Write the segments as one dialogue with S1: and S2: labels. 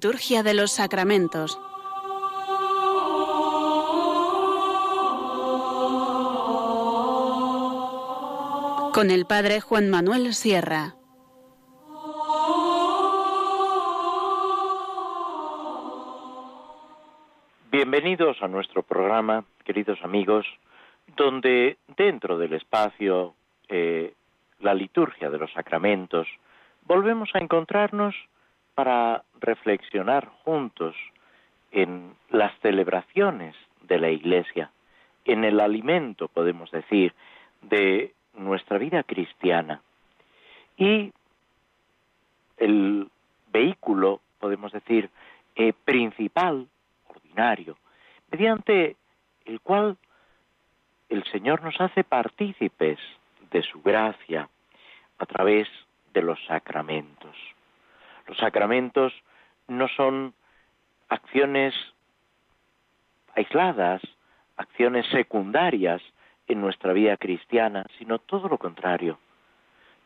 S1: Liturgia de los sacramentos. Con el Padre Juan Manuel Sierra.
S2: Bienvenidos a nuestro programa, queridos amigos, donde dentro del espacio eh, la liturgia de los sacramentos, volvemos a encontrarnos para reflexionar juntos en las celebraciones de la Iglesia, en el alimento, podemos decir, de nuestra vida cristiana. Y el vehículo, podemos decir, eh, principal, ordinario, mediante el cual el Señor nos hace partícipes de su gracia a través de los sacramentos. Los sacramentos no son acciones aisladas, acciones secundarias en nuestra vida cristiana, sino todo lo contrario.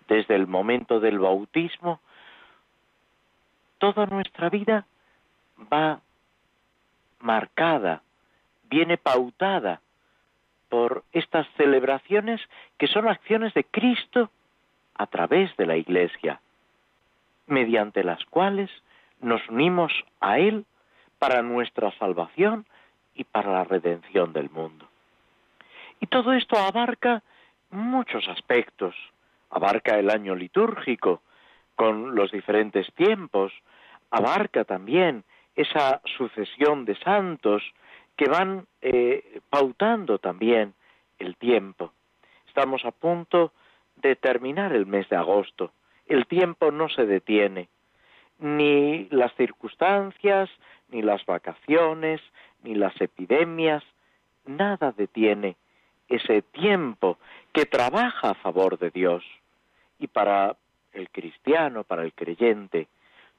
S2: Desde el momento del bautismo, toda nuestra vida va marcada, viene pautada por estas celebraciones que son acciones de Cristo a través de la Iglesia, mediante las cuales nos unimos a Él para nuestra salvación y para la redención del mundo. Y todo esto abarca muchos aspectos. Abarca el año litúrgico con los diferentes tiempos, abarca también esa sucesión de santos que van eh, pautando también el tiempo. Estamos a punto de terminar el mes de agosto. El tiempo no se detiene. Ni las circunstancias, ni las vacaciones, ni las epidemias, nada detiene ese tiempo que trabaja a favor de Dios. Y para el cristiano, para el creyente,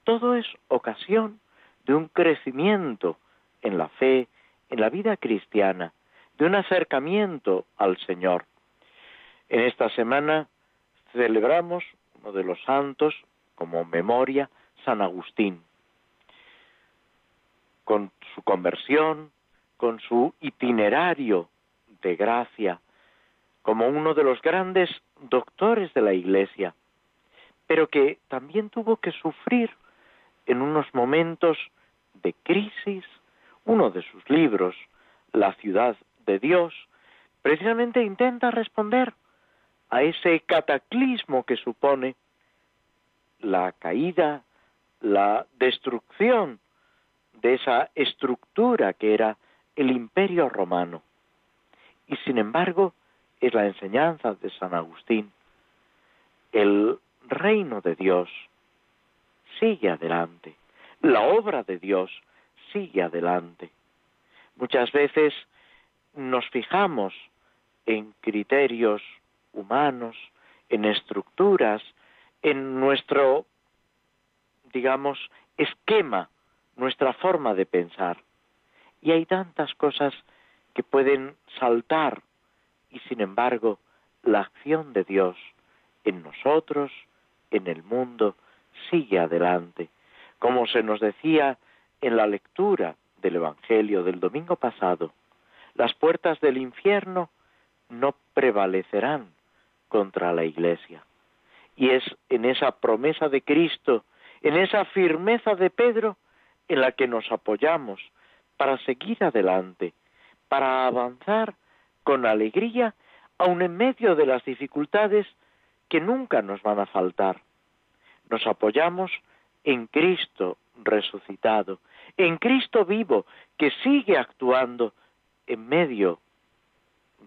S2: todo es ocasión de un crecimiento en la fe, en la vida cristiana, de un acercamiento al Señor. En esta semana celebramos uno de los santos como memoria, San Agustín, con su conversión, con su itinerario de gracia, como uno de los grandes doctores de la Iglesia, pero que también tuvo que sufrir en unos momentos de crisis, uno de sus libros, La ciudad de Dios, precisamente intenta responder a ese cataclismo que supone la caída, la destrucción de esa estructura que era el imperio romano. Y sin embargo, es la enseñanza de San Agustín. El reino de Dios sigue adelante. La obra de Dios sigue adelante. Muchas veces nos fijamos en criterios humanos, en estructuras, en nuestro, digamos, esquema, nuestra forma de pensar. Y hay tantas cosas que pueden saltar y sin embargo la acción de Dios en nosotros, en el mundo, sigue adelante. Como se nos decía en la lectura del Evangelio del domingo pasado, las puertas del infierno no prevalecerán contra la Iglesia. Y es en esa promesa de Cristo, en esa firmeza de Pedro, en la que nos apoyamos para seguir adelante, para avanzar con alegría, aun en medio de las dificultades que nunca nos van a faltar. Nos apoyamos en Cristo resucitado, en Cristo vivo, que sigue actuando en medio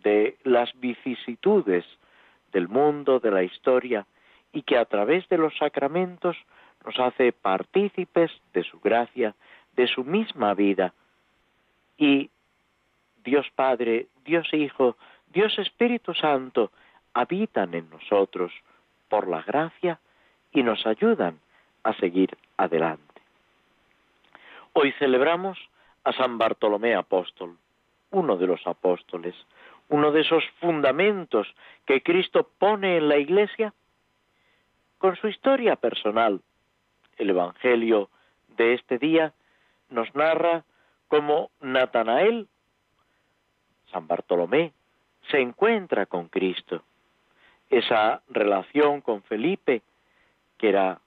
S2: de las vicisitudes del mundo, de la historia, y que a través de los sacramentos nos hace partícipes de su gracia, de su misma vida. Y Dios Padre, Dios Hijo, Dios Espíritu Santo habitan en nosotros por la gracia y nos ayudan a seguir adelante. Hoy celebramos a San Bartolomé Apóstol, uno de los apóstoles, uno de esos fundamentos que Cristo pone en la Iglesia con su historia personal. El Evangelio de este día nos narra cómo Natanael, San Bartolomé, se encuentra con Cristo. Esa relación con Felipe, que era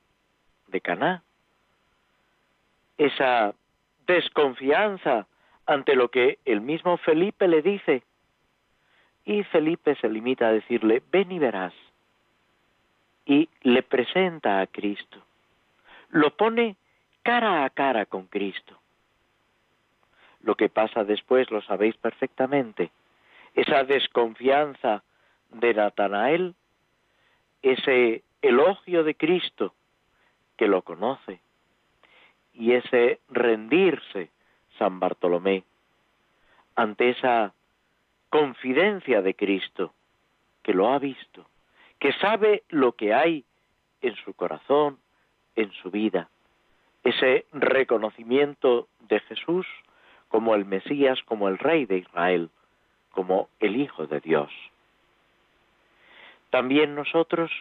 S2: de Caná, esa desconfianza ante lo que el mismo Felipe le dice. Y Felipe se limita a decirle, ven y verás. Y le presenta a Cristo. Lo pone cara a cara con Cristo. Lo que pasa después lo sabéis perfectamente. Esa desconfianza de Natanael, ese elogio de Cristo que lo conoce y ese rendirse San Bartolomé ante esa confidencia de Cristo que lo ha visto, que sabe lo que hay en su corazón, en su vida, ese reconocimiento de Jesús como el Mesías, como el Rey de Israel, como el Hijo de Dios. También nosotros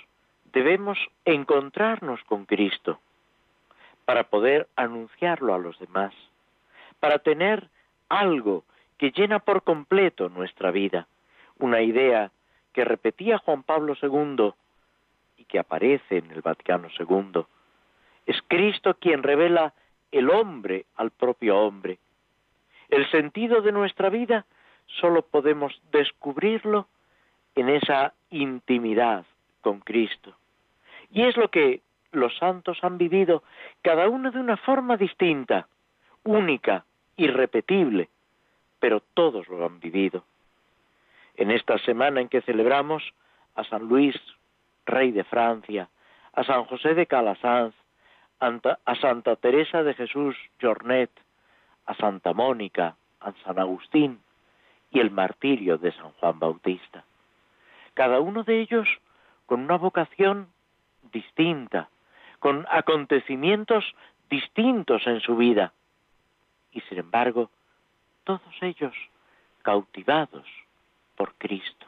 S2: debemos encontrarnos con Cristo para poder anunciarlo a los demás, para tener algo que llena por completo nuestra vida, una idea que repetía Juan Pablo II y que aparece en el Vaticano II. Es Cristo quien revela el hombre al propio hombre. El sentido de nuestra vida solo podemos descubrirlo en esa intimidad con Cristo. Y es lo que los santos han vivido, cada uno de una forma distinta, única, irrepetible, pero todos lo han vivido. En esta semana en que celebramos a San Luis, rey de Francia, a San José de Calasanz, a Santa Teresa de Jesús Jornet, a Santa Mónica, a San Agustín y el martirio de San Juan Bautista. Cada uno de ellos con una vocación distinta, con acontecimientos distintos en su vida. Y sin embargo, todos ellos cautivados por Cristo.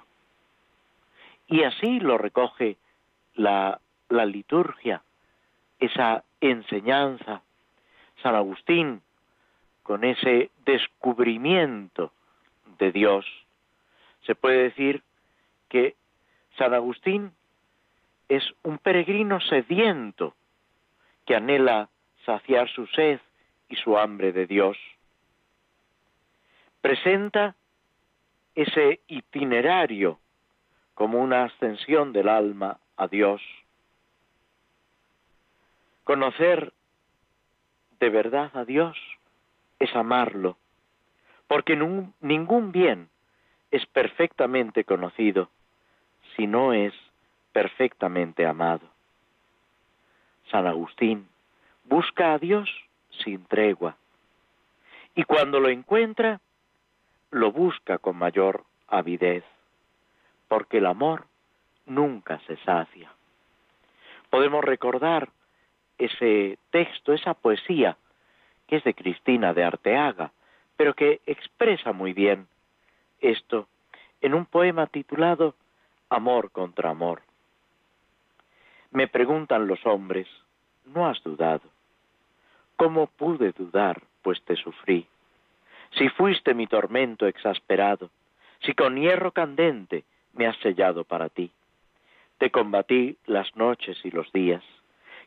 S2: Y así lo recoge la, la liturgia, esa enseñanza. San Agustín, con ese descubrimiento de Dios, se puede decir que San Agustín es un peregrino sediento que anhela saciar su sed y su hambre de Dios. Presenta ese itinerario como una ascensión del alma a Dios. Conocer de verdad a Dios es amarlo, porque ningún bien es perfectamente conocido si no es perfectamente amado. San Agustín busca a Dios sin tregua y cuando lo encuentra, lo busca con mayor avidez, porque el amor nunca se sacia. Podemos recordar ese texto, esa poesía, que es de Cristina de Arteaga, pero que expresa muy bien esto en un poema titulado Amor contra Amor. Me preguntan los hombres, ¿no has dudado? ¿Cómo pude dudar, pues te sufrí? Si fuiste mi tormento exasperado, si con hierro candente me has sellado para ti. Te combatí las noches y los días.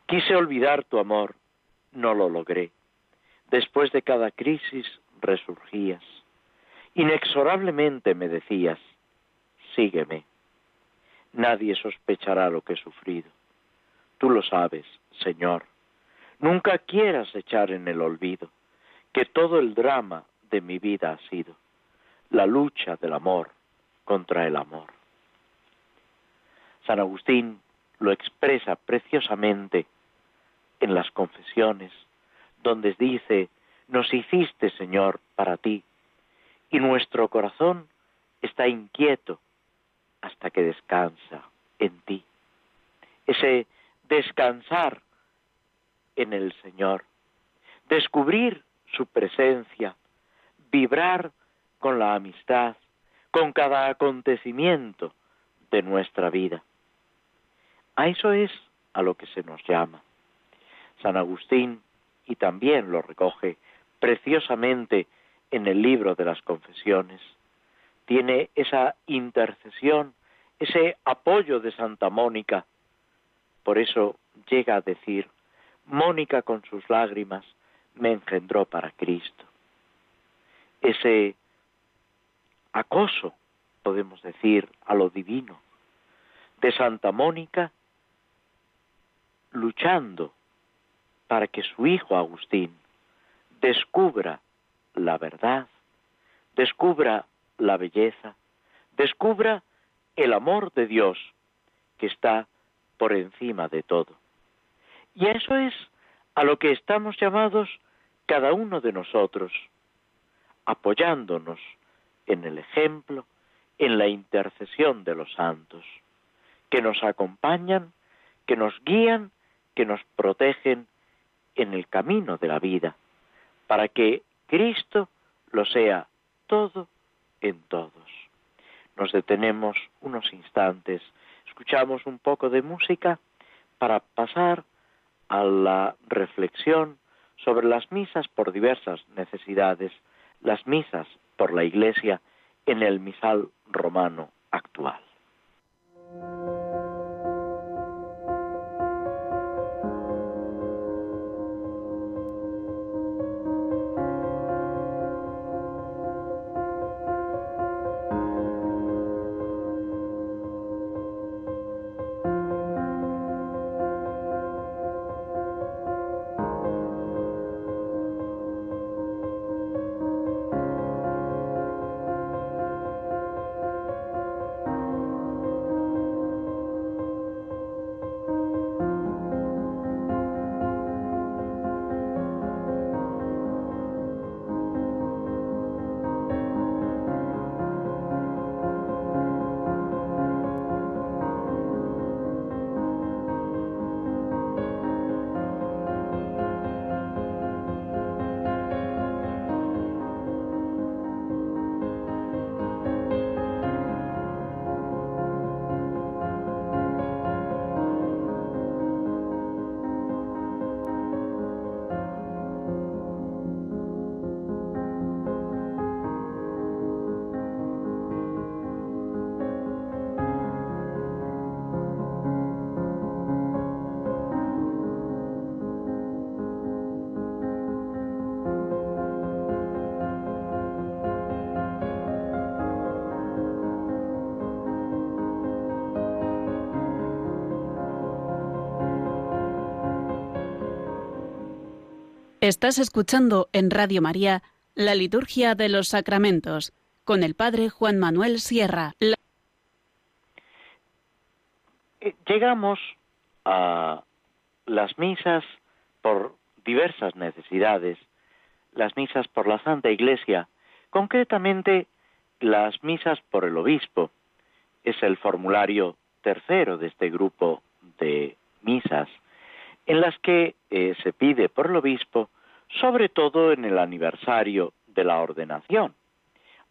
S2: Quise olvidar tu amor, no lo logré. Después de cada crisis resurgías. Inexorablemente me decías, sígueme. Nadie sospechará lo que he sufrido. Tú lo sabes, Señor. Nunca quieras echar en el olvido que todo el drama de mi vida ha sido la lucha del amor contra el amor. San Agustín lo expresa preciosamente en las confesiones, donde dice, nos hiciste, Señor, para ti, y nuestro corazón está inquieto hasta que descansa en ti. Ese descansar en el Señor, descubrir su presencia, vibrar con la amistad, con cada acontecimiento de nuestra vida. A eso es a lo que se nos llama. San Agustín y también lo recoge preciosamente en el libro de las confesiones. Tiene esa intercesión, ese apoyo de Santa Mónica. Por eso llega a decir, Mónica con sus lágrimas me engendró para Cristo. Ese acoso, podemos decir, a lo divino, de Santa Mónica luchando para que su hijo Agustín descubra la verdad, descubra la belleza, descubra el amor de Dios que está por encima de todo. Y eso es a lo que estamos llamados cada uno de nosotros, apoyándonos en el ejemplo, en la intercesión de los santos, que nos acompañan, que nos guían, que nos protegen en el camino de la vida, para que Cristo lo sea todo en todos. Nos detenemos unos instantes, escuchamos un poco de música para pasar a la reflexión sobre las misas por diversas necesidades, las misas por la Iglesia en el misal romano actual.
S1: Estás escuchando en Radio María la Liturgia de los Sacramentos con el Padre Juan Manuel Sierra.
S2: Eh, llegamos a las misas por diversas necesidades, las misas por la Santa Iglesia, concretamente las misas por el obispo. Es el formulario tercero de este grupo de misas en las que eh, se pide por el obispo, sobre todo en el aniversario de la ordenación,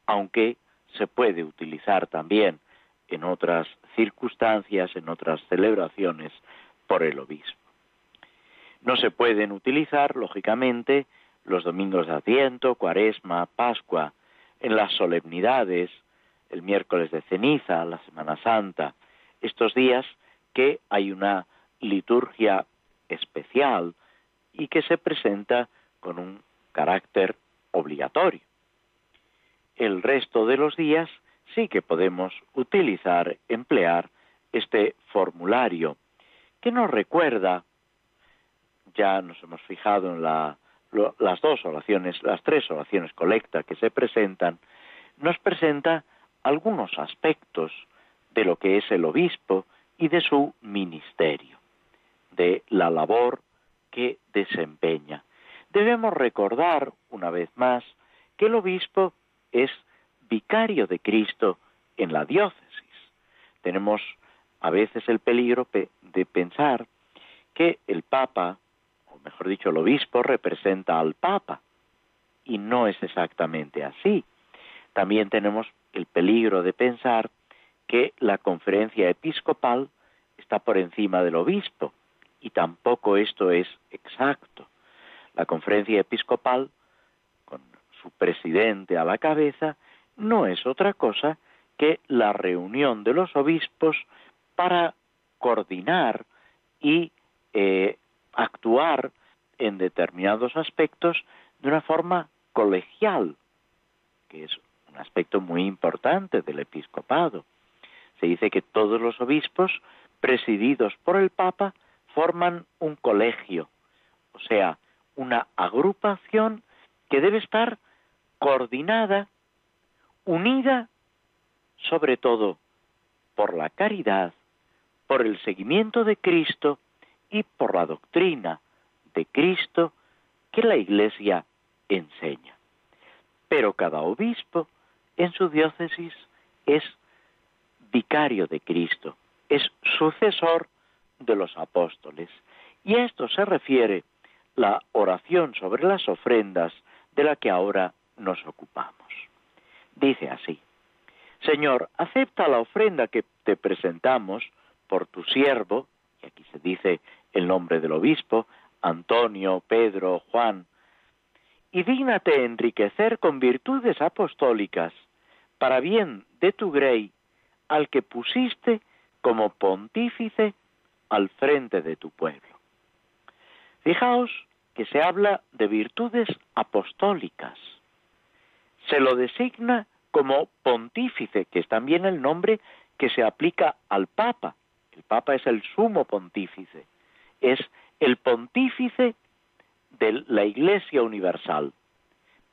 S2: aunque se puede utilizar también en otras circunstancias, en otras celebraciones, por el obispo. No se pueden utilizar, lógicamente, los domingos de Adviento, Cuaresma, Pascua, en las solemnidades, el miércoles de ceniza, la Semana Santa, estos días que hay una liturgia especial y que se presenta con un carácter obligatorio. El resto de los días sí que podemos utilizar, emplear este formulario que nos recuerda, ya nos hemos fijado en las dos oraciones, las tres oraciones colecta que se presentan, nos presenta algunos aspectos de lo que es el obispo y de su ministerio de la labor que desempeña. Debemos recordar, una vez más, que el obispo es vicario de Cristo en la diócesis. Tenemos a veces el peligro de pensar que el Papa, o mejor dicho, el obispo, representa al Papa, y no es exactamente así. También tenemos el peligro de pensar que la conferencia episcopal está por encima del obispo, y tampoco esto es exacto. La conferencia episcopal, con su presidente a la cabeza, no es otra cosa que la reunión de los obispos para coordinar y eh, actuar en determinados aspectos de una forma colegial, que es un aspecto muy importante del episcopado. Se dice que todos los obispos, presididos por el Papa, forman un colegio, o sea, una agrupación que debe estar coordinada, unida, sobre todo por la caridad, por el seguimiento de Cristo y por la doctrina de Cristo que la Iglesia enseña. Pero cada obispo en su diócesis es vicario de Cristo, es sucesor de los apóstoles. Y a esto se refiere la oración sobre las ofrendas de la que ahora nos ocupamos. Dice así, Señor, acepta la ofrenda que te presentamos por tu siervo, y aquí se dice el nombre del obispo, Antonio, Pedro, Juan, y dígnate enriquecer con virtudes apostólicas, para bien de tu grey, al que pusiste como pontífice al frente de tu pueblo. Fijaos que se habla de virtudes apostólicas. Se lo designa como pontífice, que es también el nombre que se aplica al Papa. El Papa es el sumo pontífice, es el pontífice de la Iglesia Universal.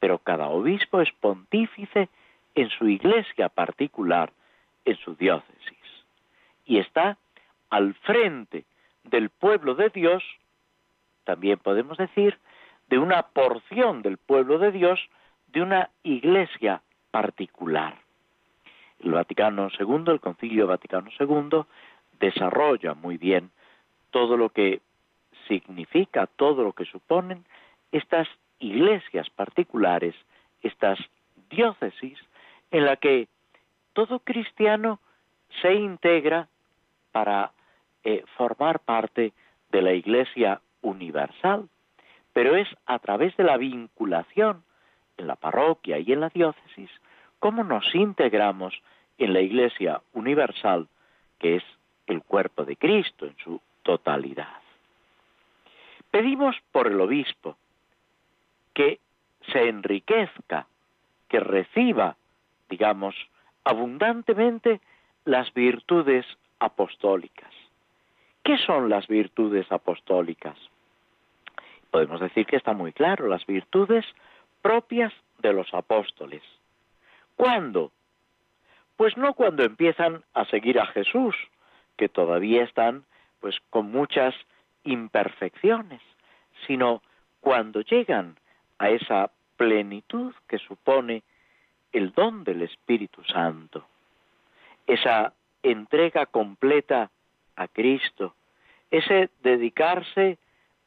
S2: Pero cada obispo es pontífice en su iglesia particular, en su diócesis. Y está al frente del pueblo de Dios, también podemos decir, de una porción del pueblo de Dios, de una iglesia particular. El Vaticano II, el Concilio Vaticano II, desarrolla muy bien todo lo que significa, todo lo que suponen estas iglesias particulares, estas diócesis, en la que todo cristiano se integra para eh, formar parte de la Iglesia universal, pero es a través de la vinculación en la parroquia y en la diócesis cómo nos integramos en la Iglesia universal, que es el cuerpo de Cristo en su totalidad. Pedimos por el obispo que se enriquezca, que reciba, digamos, abundantemente las virtudes apostólicas. ¿Qué son las virtudes apostólicas? Podemos decir que está muy claro, las virtudes propias de los apóstoles. ¿Cuándo? Pues no cuando empiezan a seguir a Jesús, que todavía están pues con muchas imperfecciones, sino cuando llegan a esa plenitud que supone el don del Espíritu Santo, esa entrega completa a Cristo, ese dedicarse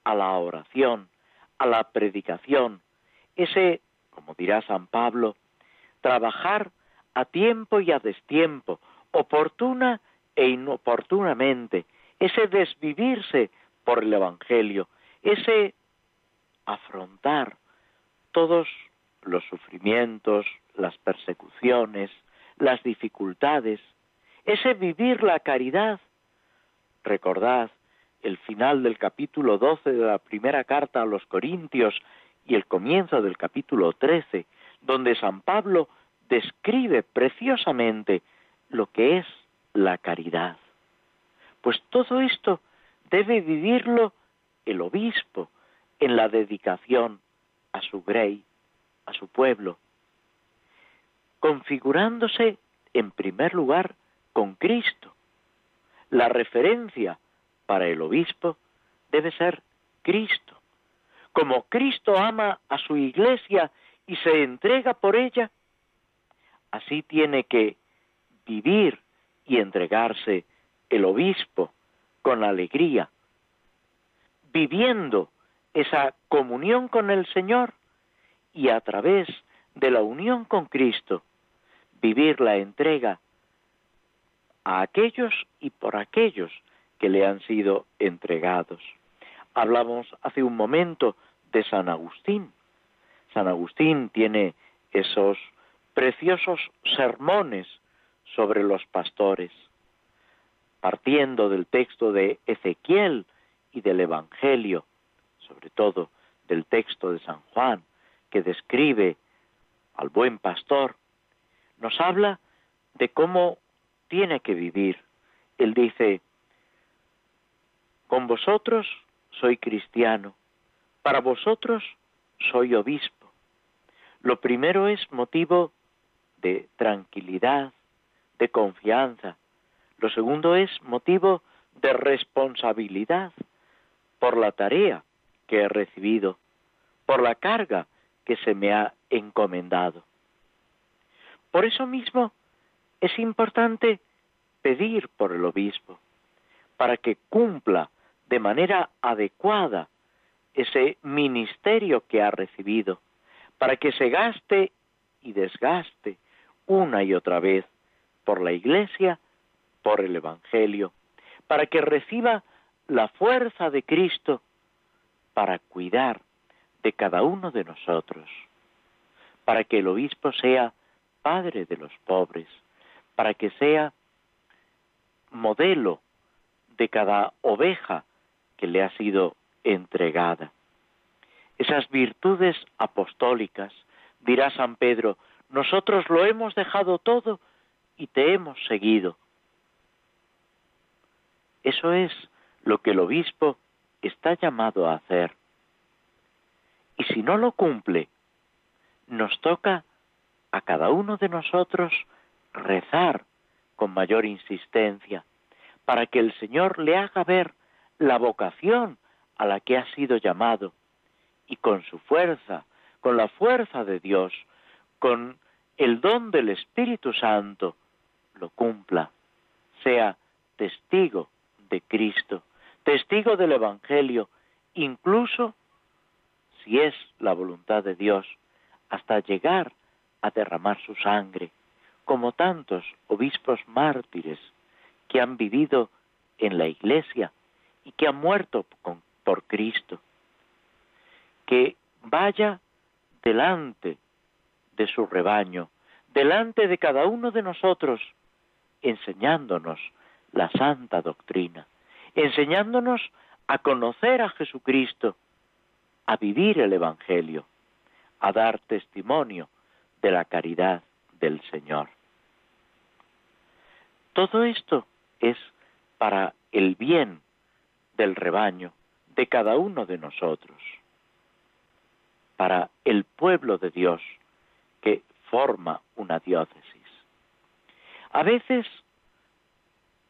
S2: a la oración, a la predicación, ese, como dirá San Pablo, trabajar a tiempo y a destiempo, oportuna e inoportunamente, ese desvivirse por el Evangelio, ese afrontar todos los sufrimientos, las persecuciones, las dificultades, ese vivir la caridad. Recordad el final del capítulo 12 de la primera carta a los Corintios y el comienzo del capítulo 13, donde San Pablo describe preciosamente lo que es la caridad. Pues todo esto debe vivirlo el obispo en la dedicación a su grey, a su pueblo, configurándose en primer lugar con Cristo. La referencia para el obispo debe ser Cristo. Como Cristo ama a su iglesia y se entrega por ella, así tiene que vivir y entregarse el obispo con alegría, viviendo esa comunión con el Señor y a través de la unión con Cristo, vivir la entrega a aquellos y por aquellos que le han sido entregados. Hablamos hace un momento de San Agustín. San Agustín tiene esos preciosos sermones sobre los pastores, partiendo del texto de Ezequiel y del Evangelio, sobre todo del texto de San Juan, que describe al buen pastor, nos habla de cómo tiene que vivir. Él dice, con vosotros soy cristiano, para vosotros soy obispo. Lo primero es motivo de tranquilidad, de confianza. Lo segundo es motivo de responsabilidad por la tarea que he recibido, por la carga que se me ha encomendado. Por eso mismo es importante pedir por el obispo, para que cumpla de manera adecuada ese ministerio que ha recibido, para que se gaste y desgaste una y otra vez por la Iglesia, por el Evangelio, para que reciba la fuerza de Cristo para cuidar de cada uno de nosotros, para que el obispo sea padre de los pobres, para que sea modelo de cada oveja que le ha sido entregada. Esas virtudes apostólicas, dirá San Pedro, nosotros lo hemos dejado todo y te hemos seguido. Eso es lo que el obispo está llamado a hacer. Y si no lo cumple, nos toca a cada uno de nosotros rezar con mayor insistencia para que el Señor le haga ver la vocación a la que ha sido llamado. Y con su fuerza, con la fuerza de Dios, con el don del Espíritu Santo, lo cumpla, sea testigo de Cristo, testigo del Evangelio, incluso si es la voluntad de Dios, hasta llegar a derramar su sangre, como tantos obispos mártires que han vivido en la iglesia y que han muerto por Cristo. Que vaya delante de su rebaño, delante de cada uno de nosotros, enseñándonos la santa doctrina, enseñándonos a conocer a Jesucristo, a vivir el Evangelio, a dar testimonio de la caridad del Señor. Todo esto es para el bien del rebaño, de cada uno de nosotros, para el pueblo de Dios que forma una diócesis. A veces,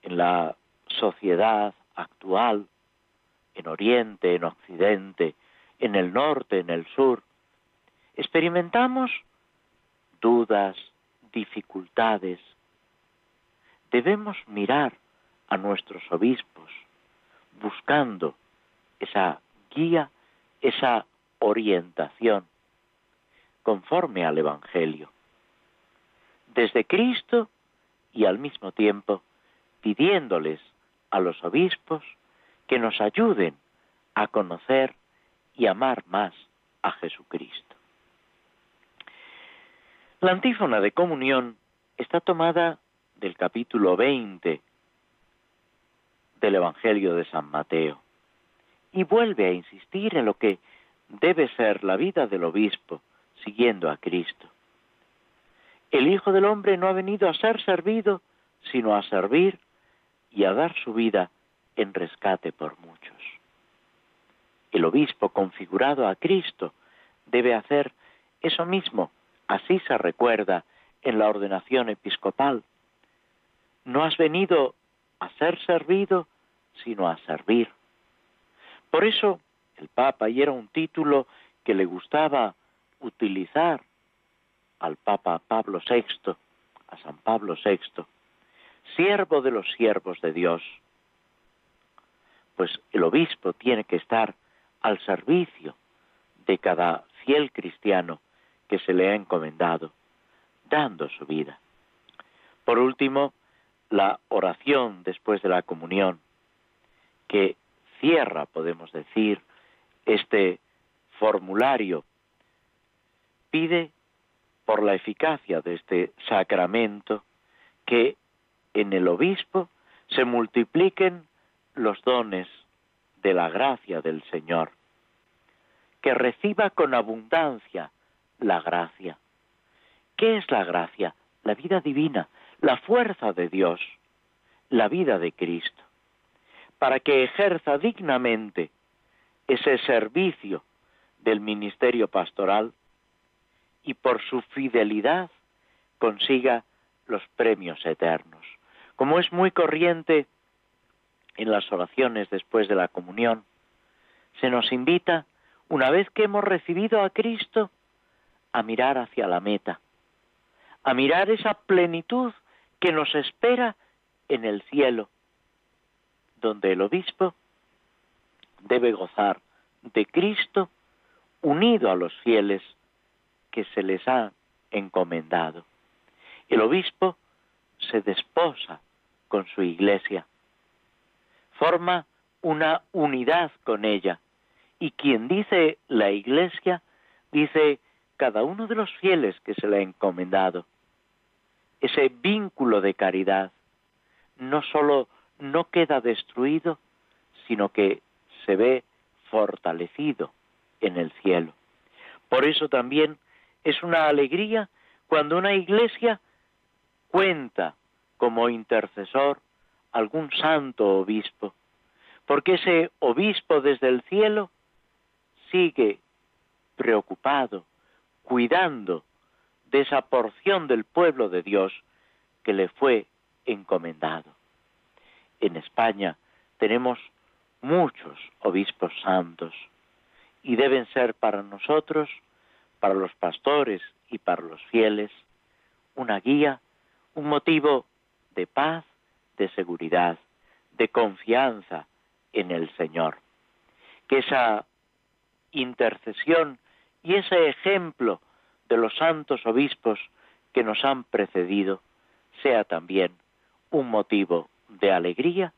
S2: en la sociedad actual, en Oriente, en Occidente, en el norte, en el sur, experimentamos dudas, dificultades. Debemos mirar a nuestros obispos buscando esa guía, esa orientación conforme al Evangelio. Desde Cristo y al mismo tiempo pidiéndoles a los obispos que nos ayuden a conocer y amar más a Jesucristo. La antífona de comunión está tomada del capítulo 20 del Evangelio de San Mateo y vuelve a insistir en lo que debe ser la vida del obispo siguiendo a Cristo. El Hijo del Hombre no ha venido a ser servido, sino a servir y a dar su vida en rescate por muchos. El obispo configurado a Cristo debe hacer eso mismo, así se recuerda en la ordenación episcopal. No has venido a ser servido, sino a servir. Por eso el Papa, y era un título que le gustaba utilizar al Papa Pablo VI, a San Pablo VI, siervo de los siervos de Dios. Pues el obispo tiene que estar al servicio de cada fiel cristiano que se le ha encomendado, dando su vida. Por último, la oración después de la comunión, que cierra, podemos decir, este formulario pide por la eficacia de este sacramento que en el obispo se multipliquen los dones de la gracia del Señor, que reciba con abundancia la gracia. ¿Qué es la gracia? La vida divina, la fuerza de Dios, la vida de Cristo, para que ejerza dignamente ese servicio del ministerio pastoral y por su fidelidad consiga los premios eternos. Como es muy corriente en las oraciones después de la comunión, se nos invita, una vez que hemos recibido a Cristo, a mirar hacia la meta, a mirar esa plenitud que nos espera en el cielo, donde el obispo debe gozar de Cristo unido a los fieles que se les ha encomendado. El obispo se desposa con su iglesia, forma una unidad con ella, y quien dice la iglesia, dice cada uno de los fieles que se le ha encomendado. Ese vínculo de caridad no solo no queda destruido, sino que se ve fortalecido en el cielo. Por eso también es una alegría cuando una iglesia cuenta como intercesor algún santo obispo, porque ese obispo desde el cielo sigue preocupado, cuidando de esa porción del pueblo de Dios que le fue encomendado. En España tenemos muchos obispos santos y deben ser para nosotros para los pastores y para los fieles, una guía, un motivo de paz, de seguridad, de confianza en el Señor. Que esa intercesión y ese ejemplo de los santos obispos que nos han precedido sea también un motivo de alegría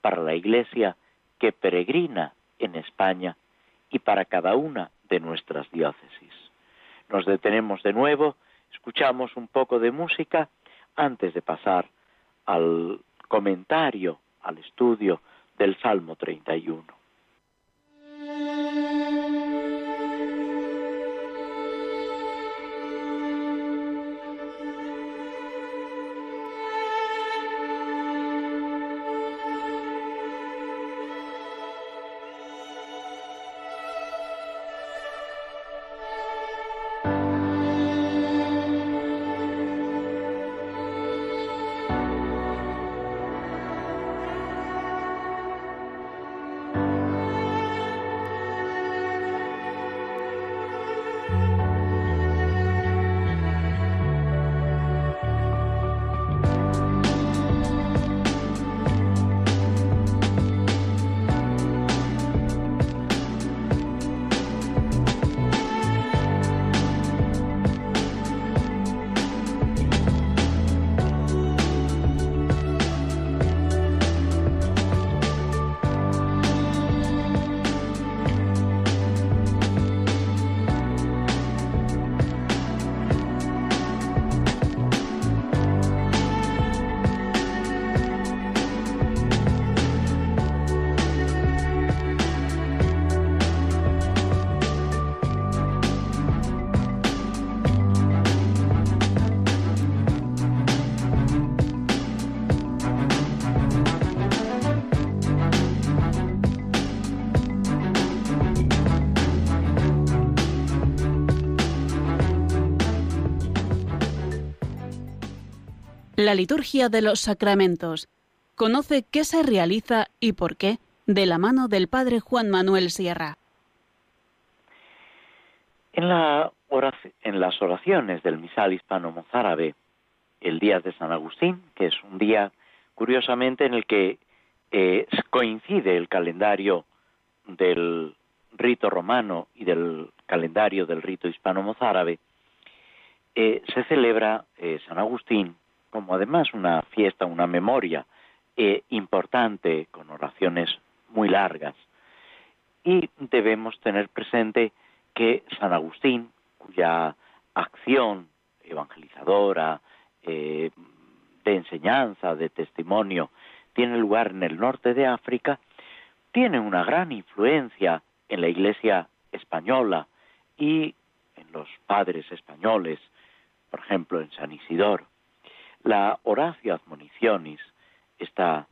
S2: para la Iglesia que peregrina en España y para cada una de nuestras diócesis nos detenemos de nuevo, escuchamos un poco de música antes de pasar al comentario, al estudio del Salmo 31.
S1: La liturgia de los sacramentos. Conoce qué se realiza y por qué de la mano del Padre Juan Manuel Sierra.
S2: En, las oraciones del misal hispano-mozárabe, el día de San Agustín, que es un día curiosamente en el que eh, coincide el calendario del rito romano y del calendario del rito hispano-mozárabe, eh, se celebra eh, San Agustín como además una fiesta, una memoria eh, importante con oraciones muy largas. Y debemos tener presente que San Agustín, cuya acción evangelizadora, eh, de enseñanza, de testimonio, tiene lugar en el norte de África, tiene una gran influencia en la Iglesia española y en los padres españoles, por ejemplo en San Isidoro. La Horacio Admonicionis, esta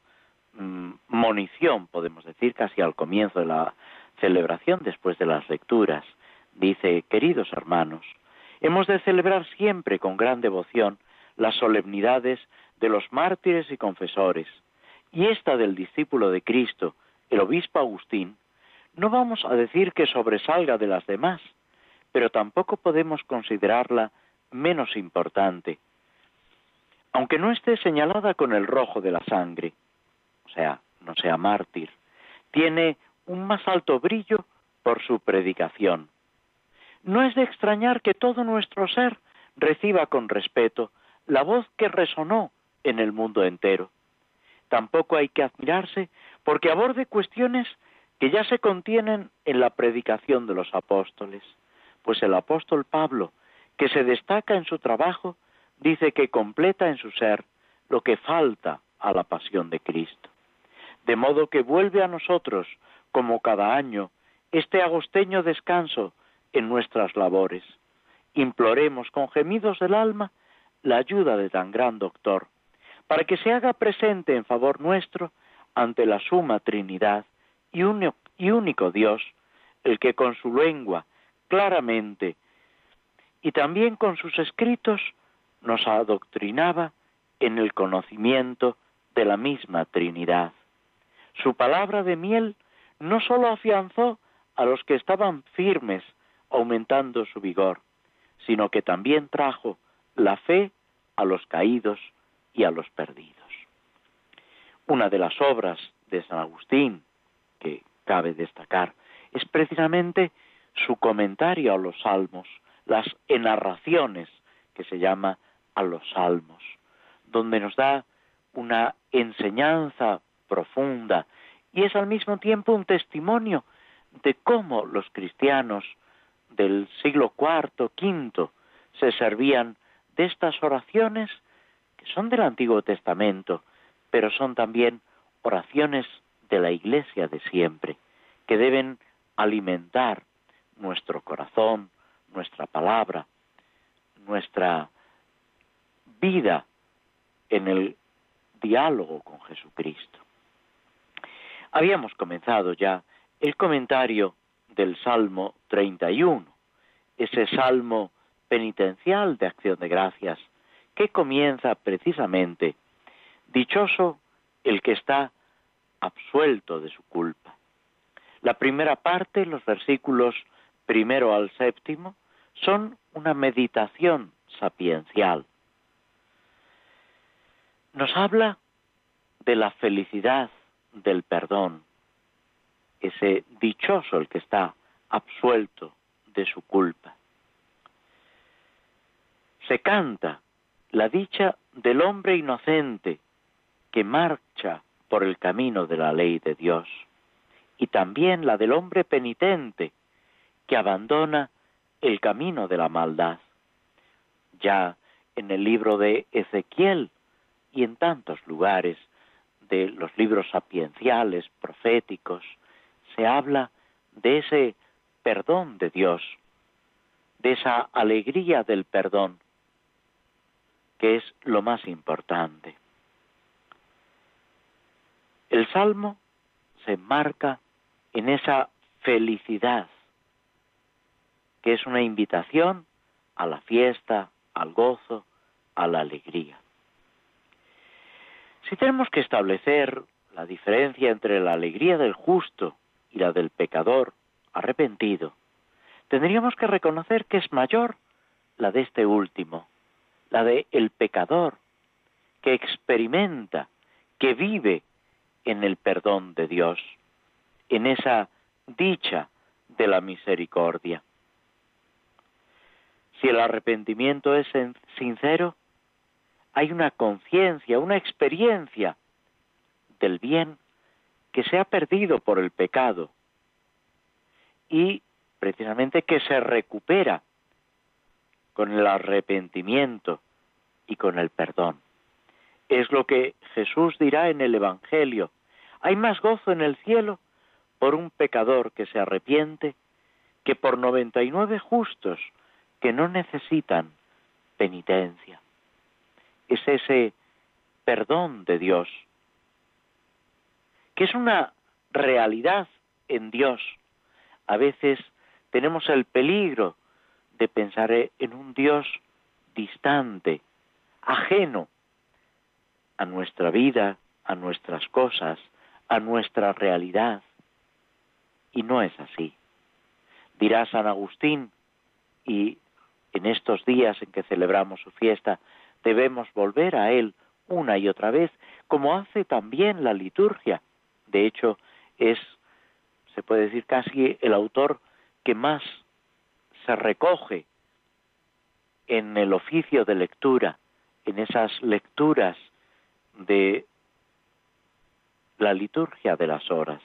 S2: mm, monición, podemos decir, casi al comienzo de la celebración, después de las lecturas, dice, queridos hermanos, hemos de celebrar siempre con gran devoción las solemnidades de los mártires y confesores, y esta del discípulo de Cristo, el obispo Agustín, no vamos a decir que sobresalga de las demás, pero tampoco podemos considerarla menos importante, aunque no esté señalada con el rojo de la sangre, o sea, no sea mártir, tiene un más alto brillo por su predicación. No es de extrañar que todo nuestro ser reciba con respeto la voz que resonó en el mundo entero. Tampoco hay que admirarse porque aborde cuestiones que ya se contienen en la predicación de los apóstoles, pues el apóstol Pablo, que se destaca en su trabajo, dice que completa en su ser lo que falta a la pasión de Cristo. De modo que vuelve a nosotros, como cada año, este agosteño descanso en nuestras labores. Imploremos con gemidos del alma la ayuda de tan gran doctor, para que se haga presente en favor nuestro ante la suma Trinidad y, y único Dios, el que con su lengua claramente y también con sus escritos nos adoctrinaba en el conocimiento de la misma Trinidad. Su palabra de miel no sólo afianzó a los que estaban firmes, aumentando su vigor, sino que también trajo la fe a los caídos y a los perdidos. Una de las obras de San Agustín que cabe destacar es precisamente su comentario a los salmos, las enarraciones que se llama a los salmos, donde nos da una enseñanza profunda y es al mismo tiempo un testimonio de cómo los cristianos del siglo IV, V se servían de estas oraciones que son del Antiguo Testamento, pero son también oraciones de la Iglesia de siempre, que deben alimentar nuestro corazón, nuestra palabra, nuestra vida en el diálogo con Jesucristo. Habíamos comenzado ya el comentario del Salmo 31, ese salmo penitencial de acción de gracias, que comienza precisamente, dichoso el que está absuelto de su culpa. La primera parte, los versículos primero al séptimo, son una meditación sapiencial. Nos habla de la felicidad del perdón, ese dichoso el que está absuelto de su culpa. Se canta la dicha del hombre inocente que marcha por el camino de la ley de Dios, y también la del hombre penitente que abandona el camino de la maldad. Ya en el libro de Ezequiel y en tantos lugares de los libros sapienciales, proféticos, se habla de ese perdón de Dios, de esa alegría del perdón, que es lo más importante. El Salmo se enmarca en esa felicidad, que es una invitación a la fiesta, al gozo, a la alegría. Si tenemos que establecer la diferencia entre la alegría del justo y la del pecador arrepentido, tendríamos que reconocer que es mayor la de este último, la de el pecador que experimenta, que vive en el perdón de Dios, en esa dicha de la misericordia. Si el arrepentimiento es sincero, hay una conciencia, una experiencia del bien que se ha perdido por el pecado y precisamente que se recupera con el arrepentimiento y con el perdón. Es lo que Jesús dirá en el Evangelio. Hay más gozo en el cielo por un pecador que se arrepiente que por noventa y nueve justos que no necesitan penitencia. Es ese perdón de Dios, que es una realidad en Dios. A veces tenemos el peligro de pensar en un Dios distante, ajeno a nuestra vida, a nuestras cosas, a nuestra realidad. Y no es así. Dirá San Agustín, y en estos días en que celebramos su fiesta, debemos volver a Él una y otra vez, como hace también la liturgia. De hecho, es, se puede decir casi el autor que más se recoge en el oficio de lectura, en esas lecturas de la liturgia de las horas.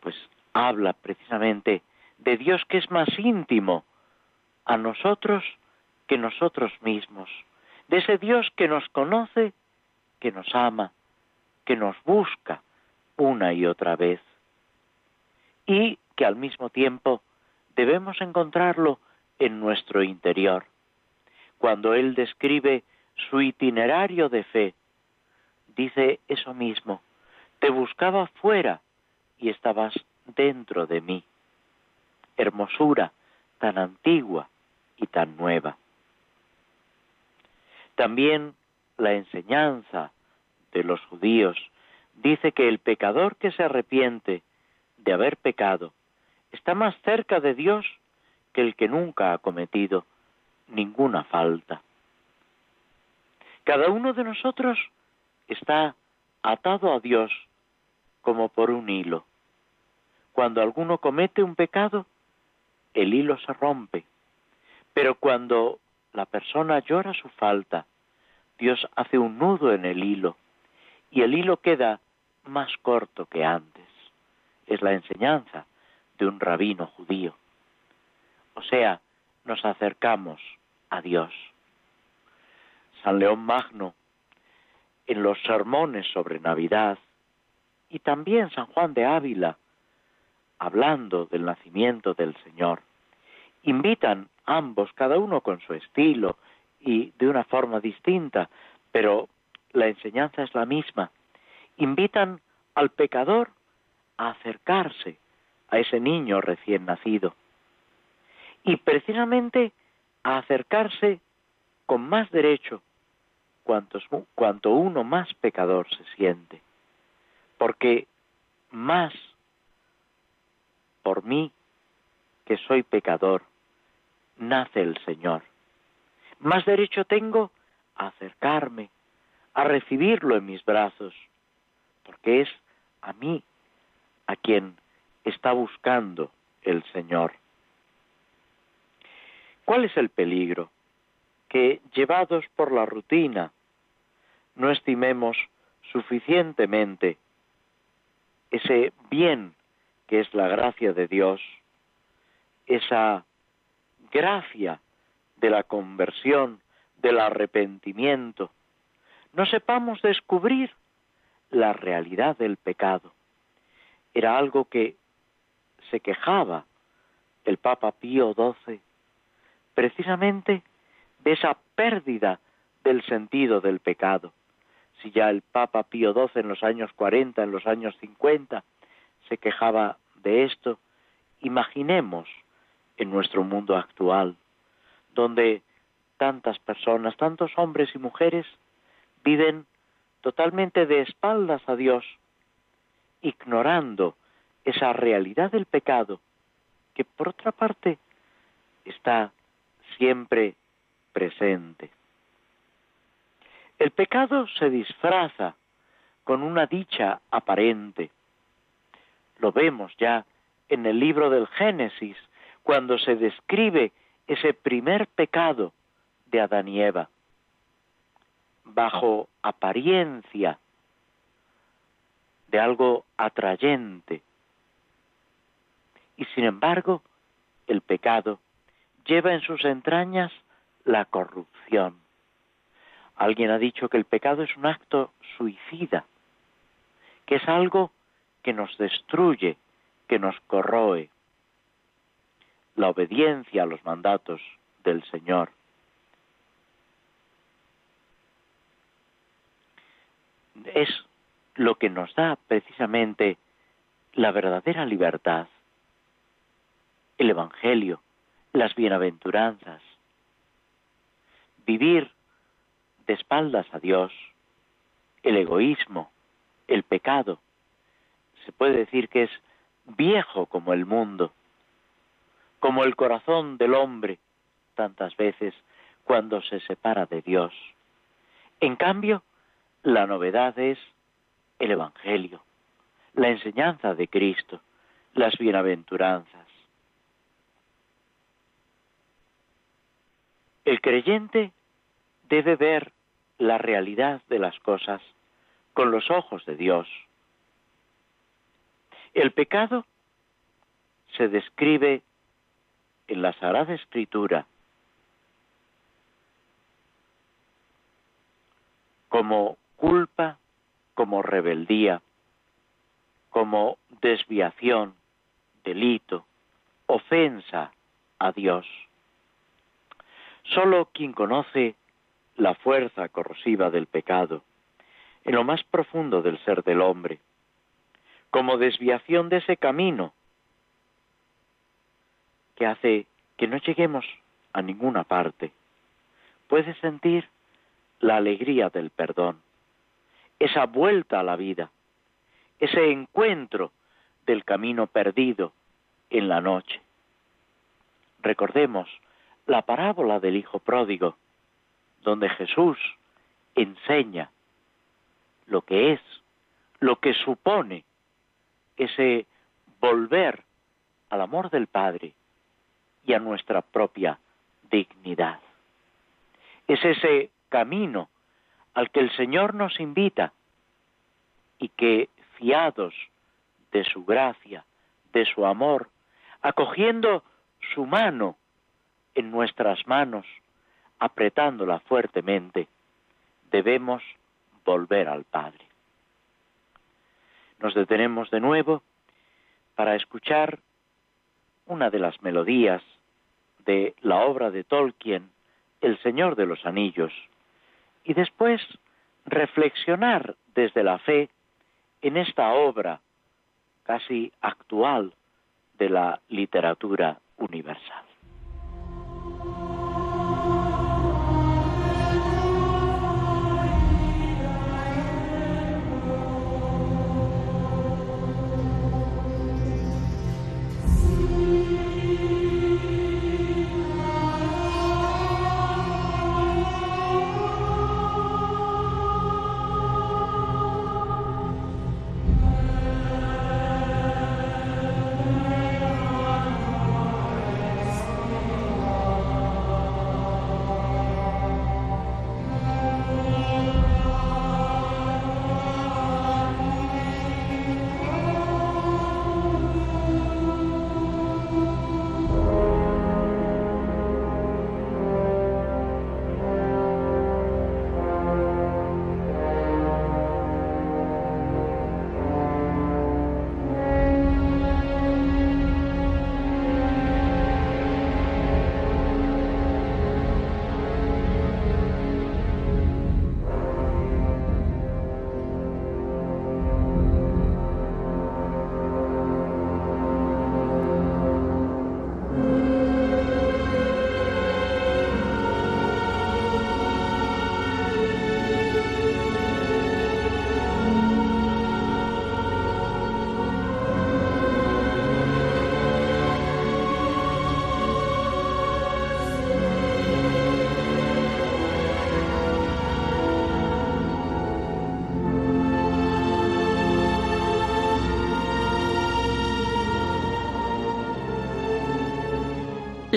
S2: Pues habla precisamente de Dios que es más íntimo a nosotros que nosotros mismos, de ese Dios que nos conoce, que nos ama, que nos busca una y otra vez, y que al mismo tiempo debemos encontrarlo en nuestro interior. Cuando Él describe su itinerario de fe, dice eso mismo, te buscaba fuera y estabas dentro de mí. Hermosura tan antigua y tan nueva. También la enseñanza de los judíos dice que el pecador que se arrepiente de haber pecado está más cerca de Dios que el que nunca ha cometido ninguna falta. Cada uno de nosotros está atado a Dios como por un hilo. Cuando alguno comete un pecado, el hilo se rompe. Pero cuando la persona llora su falta, Dios hace un nudo en el hilo y el hilo queda más corto que antes. Es la enseñanza de un rabino judío. O sea, nos acercamos a Dios. San León Magno, en los sermones sobre Navidad, y también San Juan de Ávila, hablando del nacimiento del Señor, invitan ambos, cada uno con su estilo y de una forma distinta, pero la enseñanza es la misma, invitan al pecador a acercarse a ese niño recién nacido y precisamente a acercarse con más derecho cuanto uno más pecador se siente, porque más por mí, que soy pecador, nace el Señor. Más derecho tengo a acercarme, a recibirlo en mis brazos, porque es a mí a quien está buscando el Señor. ¿Cuál es el peligro? Que llevados por la rutina no estimemos suficientemente ese bien que es la gracia de Dios, esa gracia de la conversión, del arrepentimiento, no sepamos descubrir la realidad del pecado. Era algo que se quejaba el Papa Pío XII precisamente de esa pérdida del sentido del pecado. Si ya el Papa Pío XII en los años 40, en los años 50, se quejaba de esto, imaginemos en nuestro mundo actual, donde tantas personas, tantos hombres y mujeres, viven totalmente de espaldas a Dios, ignorando esa realidad del pecado, que por otra parte está siempre presente. El pecado se disfraza con una dicha aparente. Lo vemos ya en el libro del Génesis, cuando se describe ese primer pecado de Adán y Eva, bajo apariencia de algo atrayente. Y sin embargo, el pecado lleva en sus entrañas la corrupción. Alguien ha dicho que el pecado es un acto suicida, que es algo que nos destruye, que nos corroe. La obediencia a los mandatos del Señor. Es lo que nos da precisamente la verdadera libertad, el Evangelio, las bienaventuranzas, vivir de espaldas a Dios, el egoísmo, el pecado, se puede decir que es viejo como el mundo, como el corazón del hombre tantas veces cuando se separa de Dios. En cambio, la novedad es el Evangelio, la enseñanza de Cristo, las bienaventuranzas. El creyente debe ver la realidad de las cosas con los ojos de Dios. El pecado se describe en la Sagrada Escritura como culpa, como rebeldía, como desviación, delito, ofensa a Dios. Solo quien conoce la fuerza corrosiva del pecado en lo más profundo del ser del hombre, como desviación de ese camino que hace que no lleguemos a ninguna parte, puede sentir la alegría del perdón, esa vuelta a la vida, ese encuentro del camino perdido en la noche. Recordemos la parábola del Hijo Pródigo, donde Jesús enseña lo que es, lo que supone ese volver al amor del Padre y a nuestra propia dignidad. Es ese camino al que el Señor nos invita y que, fiados de su gracia, de su amor, acogiendo su mano en nuestras manos, apretándola fuertemente, debemos volver al Padre. Nos detenemos de nuevo para escuchar una de las melodías de la obra de Tolkien, El Señor de los Anillos, y después reflexionar desde la fe en esta obra casi actual de la literatura universal.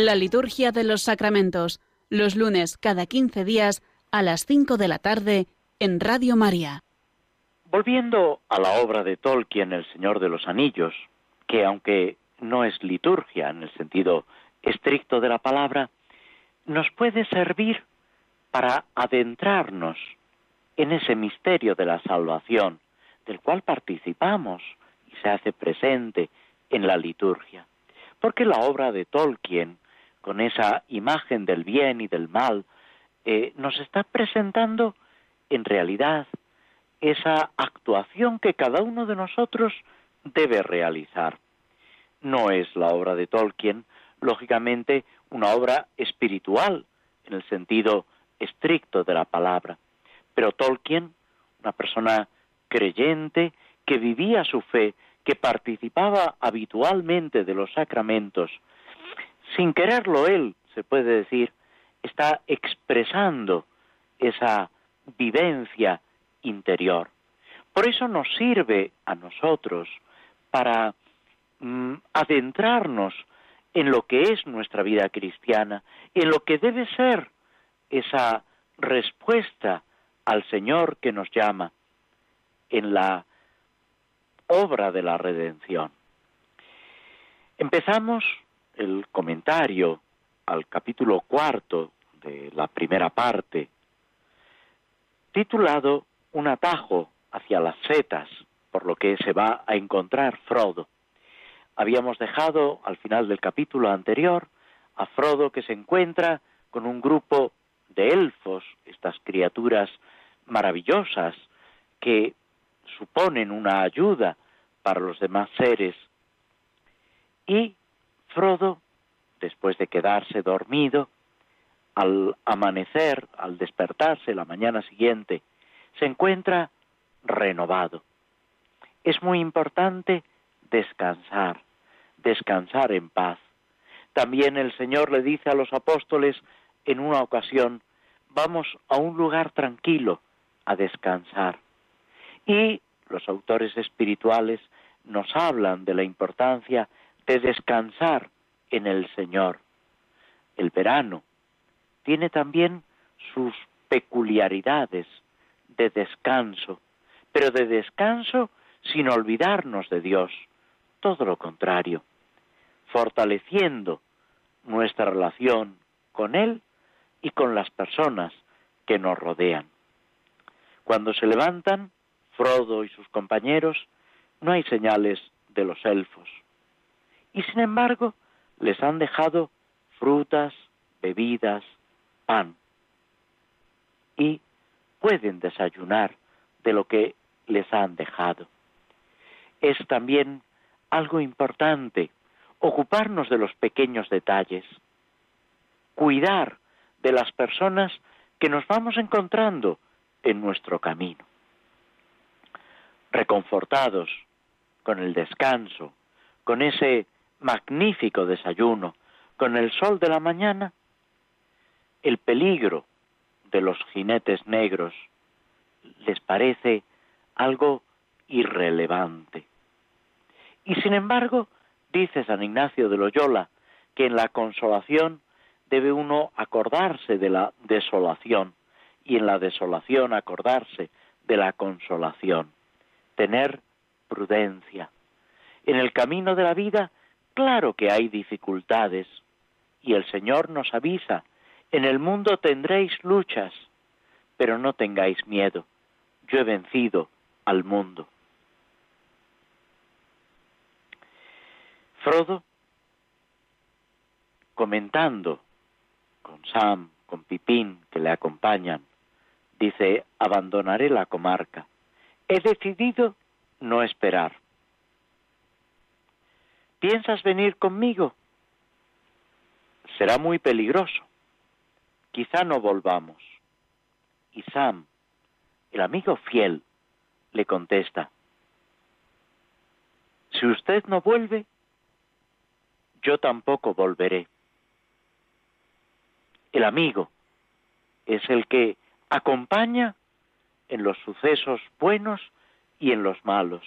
S1: La liturgia de los sacramentos, los lunes cada 15 días a las 5 de la tarde en Radio María.
S2: Volviendo a la obra de Tolkien, El Señor de los Anillos, que aunque no es liturgia en el sentido estricto de la palabra, nos puede servir para adentrarnos en ese misterio de la salvación, del cual participamos y se hace presente en la liturgia. Porque la obra de Tolkien, con esa imagen del bien y del mal, eh, nos está presentando en realidad esa actuación que cada uno de nosotros debe realizar. No es la obra de Tolkien, lógicamente, una obra espiritual, en el sentido estricto de la palabra. Pero Tolkien, una persona creyente, que vivía su fe, que participaba habitualmente de los sacramentos, sin quererlo él, se puede decir, está expresando esa vivencia interior. Por eso nos sirve a nosotros para mm, adentrarnos en lo que es nuestra vida cristiana, en lo que debe ser esa respuesta al Señor que nos llama, en la obra de la redención. Empezamos el comentario al capítulo cuarto de la primera parte, titulado Un atajo hacia las setas, por lo que se va a encontrar Frodo. Habíamos dejado al final del capítulo anterior a Frodo que se encuentra con un grupo de elfos, estas criaturas maravillosas que suponen una ayuda para los demás seres. Y Frodo, después de quedarse dormido, al amanecer, al despertarse la mañana siguiente, se encuentra renovado. Es muy importante descansar, descansar en paz. También el Señor le dice a los apóstoles en una ocasión, vamos a un lugar tranquilo a descansar. Y los autores espirituales nos hablan de la importancia de descansar en el Señor. El verano tiene también sus peculiaridades de descanso, pero de descanso sin olvidarnos de Dios, todo lo contrario, fortaleciendo nuestra relación con Él y con las personas que nos rodean. Cuando se levantan, Frodo y sus compañeros, no hay señales de los elfos. Y sin embargo, les han dejado frutas, bebidas, pan. Y pueden desayunar de lo que les han dejado. Es también algo importante ocuparnos de los pequeños detalles, cuidar de las personas que nos vamos encontrando en nuestro camino. Reconfortados con el descanso, con ese magnífico desayuno, con el sol de la mañana, el peligro de los jinetes negros les parece algo irrelevante. Y sin embargo, dice San Ignacio de Loyola, que en la consolación debe uno acordarse de la desolación y en la desolación acordarse de la consolación, tener prudencia. En el camino de la vida, claro que hay dificultades y el Señor nos avisa, en el mundo tendréis luchas, pero no tengáis miedo, yo he vencido al mundo. Frodo, comentando con Sam, con Pipín, que le acompañan, dice, abandonaré la comarca. He decidido no esperar. ¿Piensas venir conmigo? Será muy peligroso. Quizá no volvamos. Y Sam, el amigo fiel, le contesta, si usted no vuelve, yo tampoco volveré. El amigo es el que acompaña en los sucesos buenos y en los malos.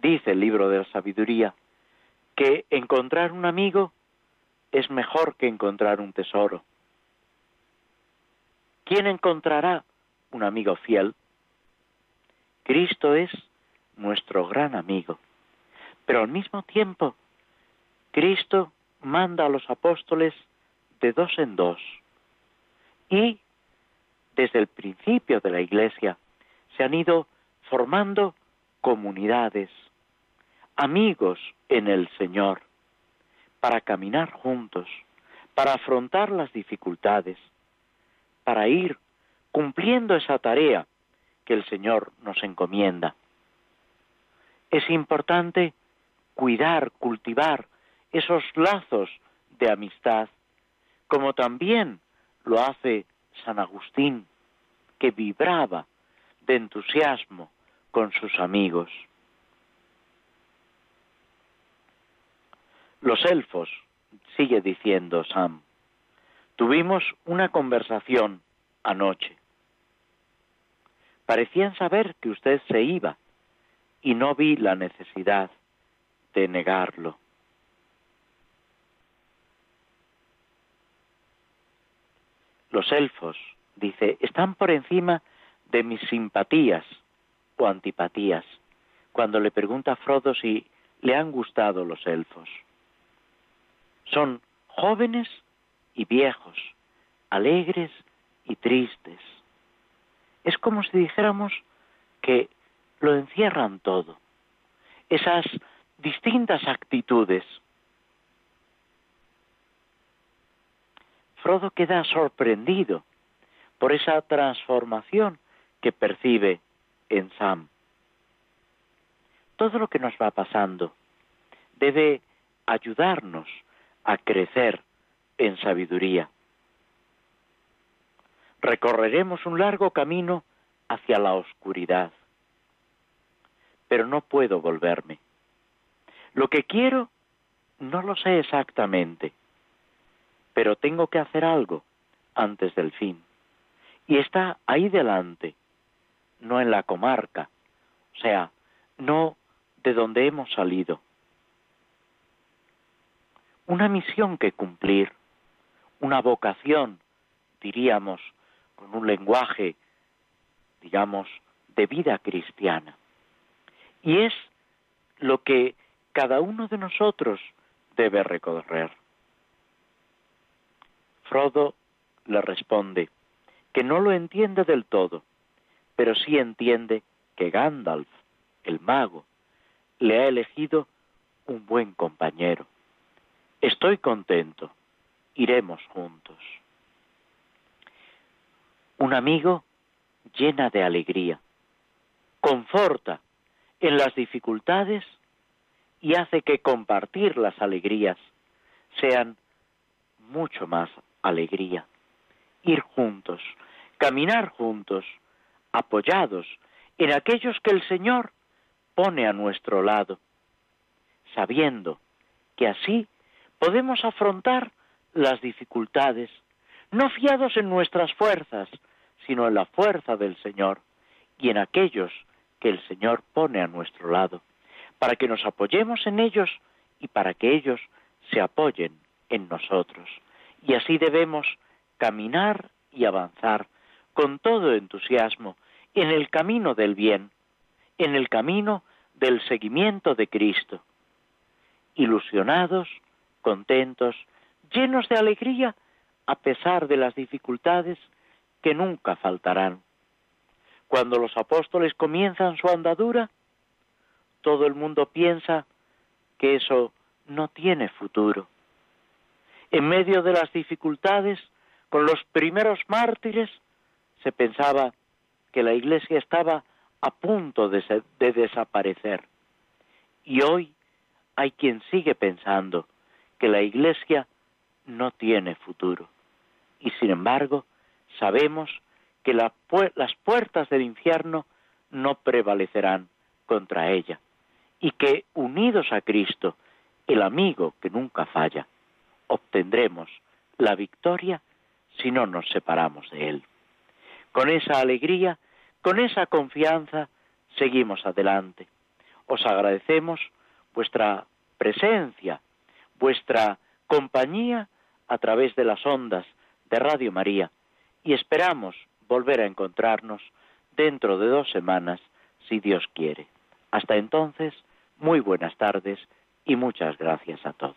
S2: Dice el libro de la sabiduría que encontrar un amigo es mejor que encontrar un tesoro. ¿Quién encontrará un amigo fiel? Cristo es nuestro gran amigo. Pero al mismo tiempo, Cristo manda a los apóstoles de dos en dos. Y desde el principio de la Iglesia se han ido formando comunidades, amigos en el Señor, para caminar juntos, para afrontar las dificultades, para ir cumpliendo esa tarea que el Señor nos encomienda. Es importante cuidar, cultivar esos lazos de amistad, como también lo hace San Agustín, que vibraba de entusiasmo con sus amigos. Los elfos, sigue diciendo Sam, tuvimos una conversación anoche. Parecían saber que usted se iba y no vi la necesidad de negarlo. Los elfos, dice, están por encima de mis simpatías o antipatías, cuando le pregunta a Frodo si le han gustado los elfos. Son jóvenes y viejos, alegres y tristes. Es como si dijéramos que lo encierran todo. Esas distintas actitudes. Frodo queda sorprendido por esa transformación que percibe en Sam. Todo lo que nos va pasando debe ayudarnos a crecer en sabiduría. Recorreremos un largo camino hacia la oscuridad, pero no puedo volverme. Lo que quiero no lo sé exactamente, pero tengo que hacer algo antes del fin. Y está ahí delante, no en la comarca, o sea, no de donde hemos salido. Una misión que cumplir, una vocación, diríamos, con un lenguaje, digamos, de vida cristiana. Y es lo que cada uno de nosotros debe recorrer. Frodo le responde que no lo entiende del todo, pero sí entiende que Gandalf, el mago, le ha elegido un buen compañero. Estoy contento, iremos juntos. Un amigo llena de alegría, conforta en las dificultades y hace que compartir las alegrías sean mucho más alegría. Ir juntos, caminar juntos, apoyados en aquellos que el Señor pone a nuestro lado, sabiendo que así podemos afrontar las dificultades, no fiados en nuestras fuerzas, sino en la fuerza del Señor y en aquellos que el Señor pone a nuestro lado, para que nos apoyemos en ellos y para que ellos se apoyen en nosotros. Y así debemos caminar y avanzar con todo entusiasmo en el camino del bien, en el camino del seguimiento de Cristo, ilusionados, contentos, llenos de alegría a pesar de las dificultades que nunca faltarán. Cuando los apóstoles comienzan su andadura, todo el mundo piensa que eso no tiene futuro. En medio de las dificultades, con los primeros mártires, se pensaba que la Iglesia estaba a punto de, desaparecer. Y hoy hay quien sigue pensando que la Iglesia no tiene futuro. Y sin embargo, sabemos que las puertas del infierno no prevalecerán contra ella y que unidos a Cristo, el amigo que nunca falla, obtendremos la victoria si no nos separamos de Él. Con esa alegría, con esa confianza, seguimos adelante. Os agradecemos vuestra presencia, vuestra compañía a través de las ondas de Radio María y esperamos volver a encontrarnos dentro de dos semanas, si Dios quiere. Hasta entonces, muy buenas tardes y muchas gracias a todos.